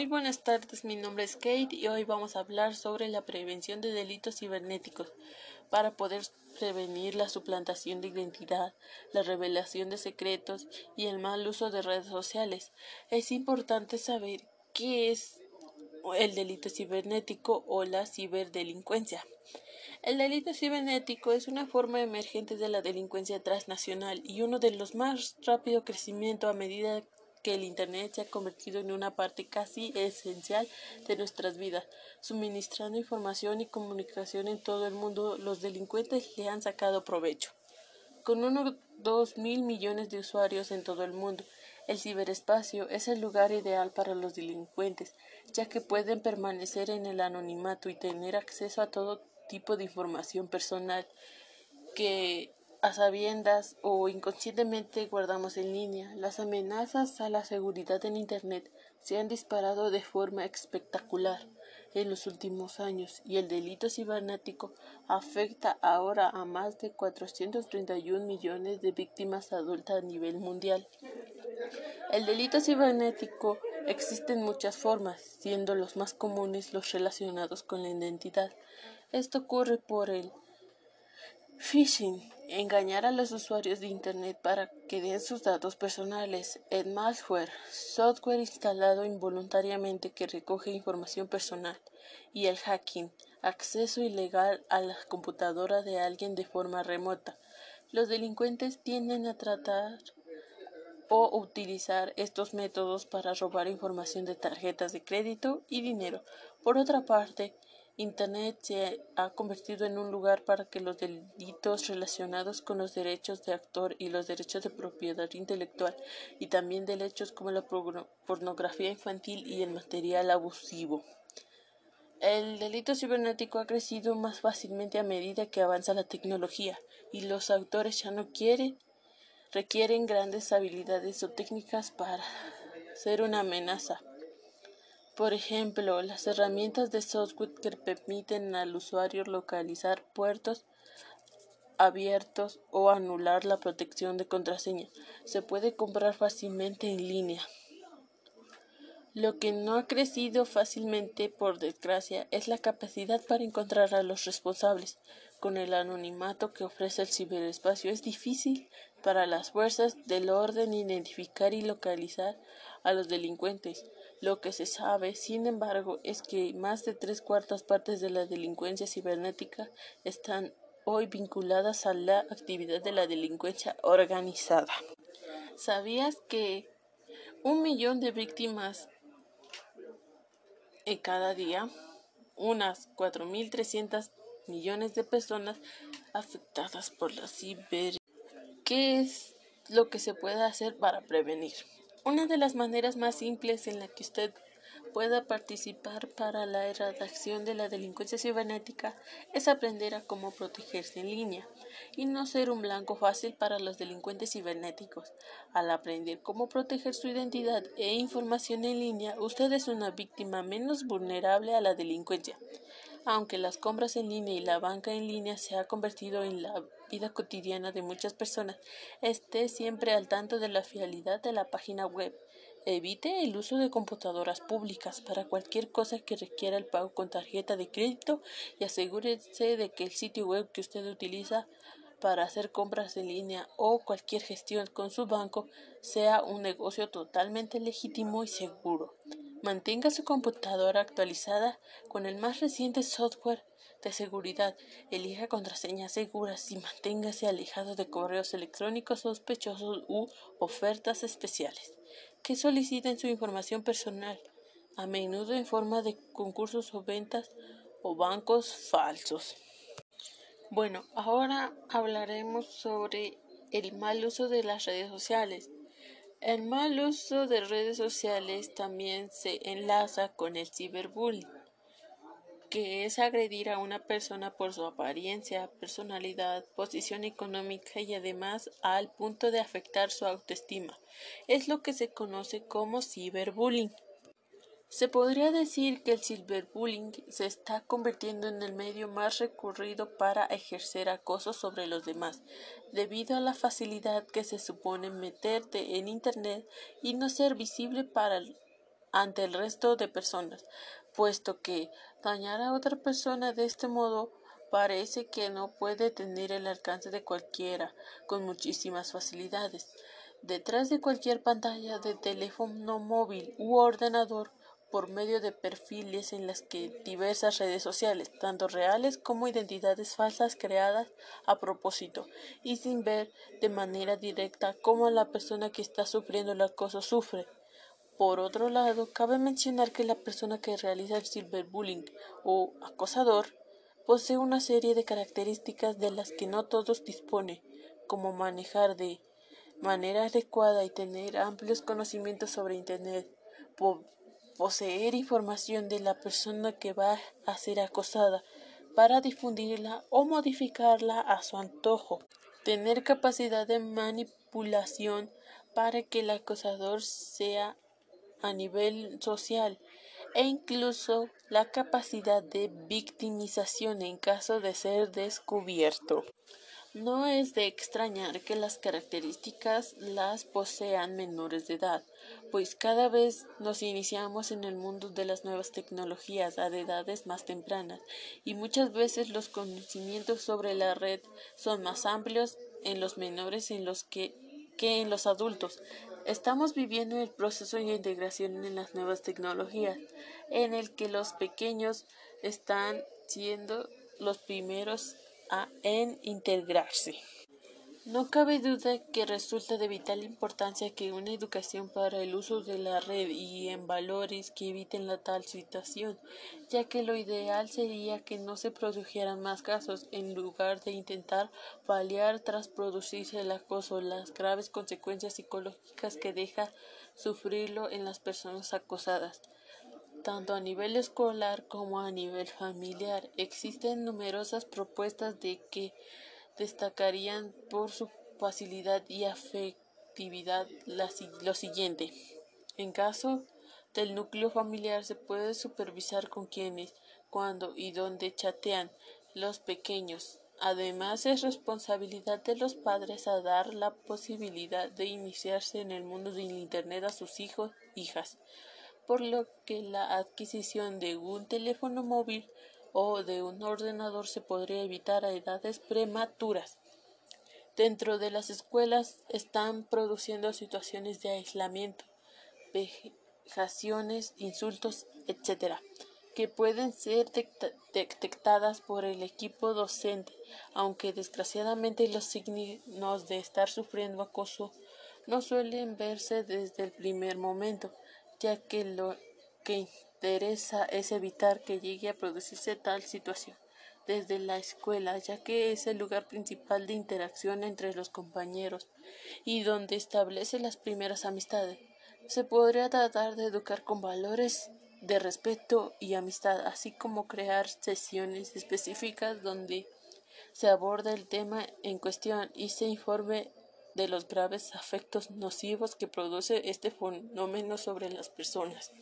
Muy buenas tardes, mi nombre es Kate y hoy vamos a hablar sobre la prevención de delitos cibernéticos para poder prevenir la suplantación de identidad, la revelación de secretos y el mal uso de redes sociales. Es importante saber qué es el delito cibernético o la ciberdelincuencia. El delito cibernético es una forma emergente de la delincuencia transnacional y uno de los más rápido crecimiento a medida que el Internet se ha convertido en una parte casi esencial de nuestras vidas, suministrando información y comunicación en todo el mundo. Los delincuentes le han sacado provecho. Con unos dos mil millones de usuarios en todo el mundo, el ciberespacio es el lugar ideal para los delincuentes, ya que pueden permanecer en el anonimato y tener acceso a todo tipo de información personal que a sabiendas o inconscientemente guardamos en línea. Las amenazas a la seguridad en Internet se han disparado de forma espectacular en los últimos años y el delito cibernético afecta ahora a más de 431 millones de víctimas adultas a nivel mundial. El delito cibernético existe en muchas formas, siendo los más comunes los relacionados con la identidad. Esto ocurre por el phishing, engañar a los usuarios de Internet para que den sus datos personales, el malware, software instalado involuntariamente que recoge información personal, y el hacking, acceso ilegal a la computadora de alguien de forma remota. Los delincuentes tienden a tratar o utilizar estos métodos para robar información de tarjetas de crédito y dinero. Por otra parte, Internet se ha convertido en un lugar para que los delitos relacionados con los derechos de actor y los derechos de propiedad intelectual y también derechos como la pornografía infantil y el material abusivo. El delito cibernético ha crecido más fácilmente a medida que avanza la tecnología y los autores ya no quieren requieren grandes habilidades o técnicas para ser una amenaza. Por ejemplo, las herramientas de software que permiten al usuario localizar puertos abiertos o anular la protección de contraseña se puede comprar fácilmente en línea. Lo que no ha crecido fácilmente, por desgracia, es la capacidad para encontrar a los responsables. Con el anonimato que ofrece el ciberespacio es difícil para las fuerzas del orden identificar y localizar a los delincuentes. Lo que se sabe, sin embargo, es que más de tres cuartas partes de la delincuencia cibernética están hoy vinculadas a la actividad de la delincuencia organizada. ¿Sabías que un millón de víctimas en cada día, unas 4.300 millones de personas afectadas por la ciber? ¿Qué es lo que se puede hacer para prevenir? Una de las maneras más simples en la que usted pueda participar para la erradicación de la delincuencia cibernética es aprender a cómo protegerse en línea y no ser un blanco fácil para los delincuentes cibernéticos. Al aprender cómo proteger su identidad e información en línea, usted es una víctima menos vulnerable a la delincuencia. Aunque las compras en línea y la banca en línea se ha convertido en la vida cotidiana de muchas personas, esté siempre al tanto de la fiabilidad de la página web. Evite el uso de computadoras públicas para cualquier cosa que requiera el pago con tarjeta de crédito y asegúrese de que el sitio web que usted utiliza para hacer compras en línea o cualquier gestión con su banco sea un negocio totalmente legítimo y seguro. Mantenga su computadora actualizada con el más reciente software de seguridad. Elija contraseñas seguras y manténgase alejado de correos electrónicos sospechosos u ofertas especiales que soliciten su información personal, a menudo en forma de concursos o ventas o bancos falsos. Bueno, ahora hablaremos sobre el mal uso de las redes sociales. El mal uso de redes sociales también se enlaza con el ciberbullying, que es agredir a una persona por su apariencia, personalidad, posición económica y además al punto de afectar su autoestima. Es lo que se conoce como ciberbullying. Se podría decir que el ciberbullying se está convirtiendo en el medio más recurrido para ejercer acoso sobre los demás, debido a la facilidad que se supone meterte en Internet y no ser visible para ante el resto de personas, puesto que dañar a otra persona de este modo parece que no puede tener el alcance de cualquiera con muchísimas facilidades. Detrás de cualquier pantalla de teléfono móvil u ordenador por medio de perfiles en las que diversas redes sociales, tanto reales como identidades falsas creadas a propósito y sin ver de manera directa cómo la persona que está sufriendo el acoso sufre. Por otro lado, cabe mencionar que la persona que realiza el cyberbullying o acosador posee una serie de características de las que no todos dispone, como manejar de manera adecuada y tener amplios conocimientos sobre Internet, poseer información de la persona que va a ser acosada para difundirla o modificarla a su antojo, tener capacidad de manipulación para que el acosador sea a nivel social e incluso la capacidad de victimización en caso de ser descubierto. No es de extrañar que las características las posean menores de edad, pues cada vez nos iniciamos en el mundo de las nuevas tecnologías a edades más tempranas y muchas veces los conocimientos sobre la red son más amplios en los menores que en los adultos. Estamos viviendo el proceso de integración en las nuevas tecnologías, en el que los pequeños están siendo los primeros en integrarse. No cabe duda que resulta de vital importancia que una educación para el uso de la red y en valores que eviten la tal situación, ya que lo ideal sería que no se produjeran más casos en lugar de intentar paliar tras producirse el acoso las graves consecuencias psicológicas que deja sufrirlo en las personas acosadas. Tanto a nivel escolar como a nivel familiar existen numerosas propuestas de que destacarían por su facilidad y afectividad lo siguiente. En caso del núcleo familiar se puede supervisar con quienes, cuándo y dónde chatean los pequeños. Además es responsabilidad de los padres dar la posibilidad de iniciarse en el mundo del Internet a sus hijos, hijas por lo que la adquisición de un teléfono móvil o de un ordenador se podría evitar a edades prematuras. Dentro de las escuelas están produciendo situaciones de aislamiento, vejaciones, insultos, etc., que pueden ser detectadas por el equipo docente, aunque desgraciadamente los signos de estar sufriendo acoso no suelen verse desde el primer momento, ya que lo que interesa es evitar que llegue a producirse tal situación desde la escuela, ya que es el lugar principal de interacción entre los compañeros y donde establece las primeras amistades. Se podría tratar de educar con valores de respeto y amistad, así como crear sesiones específicas donde se aborda el tema en cuestión y se informe de los graves efectos nocivos que produce este fenómeno sobre las personas.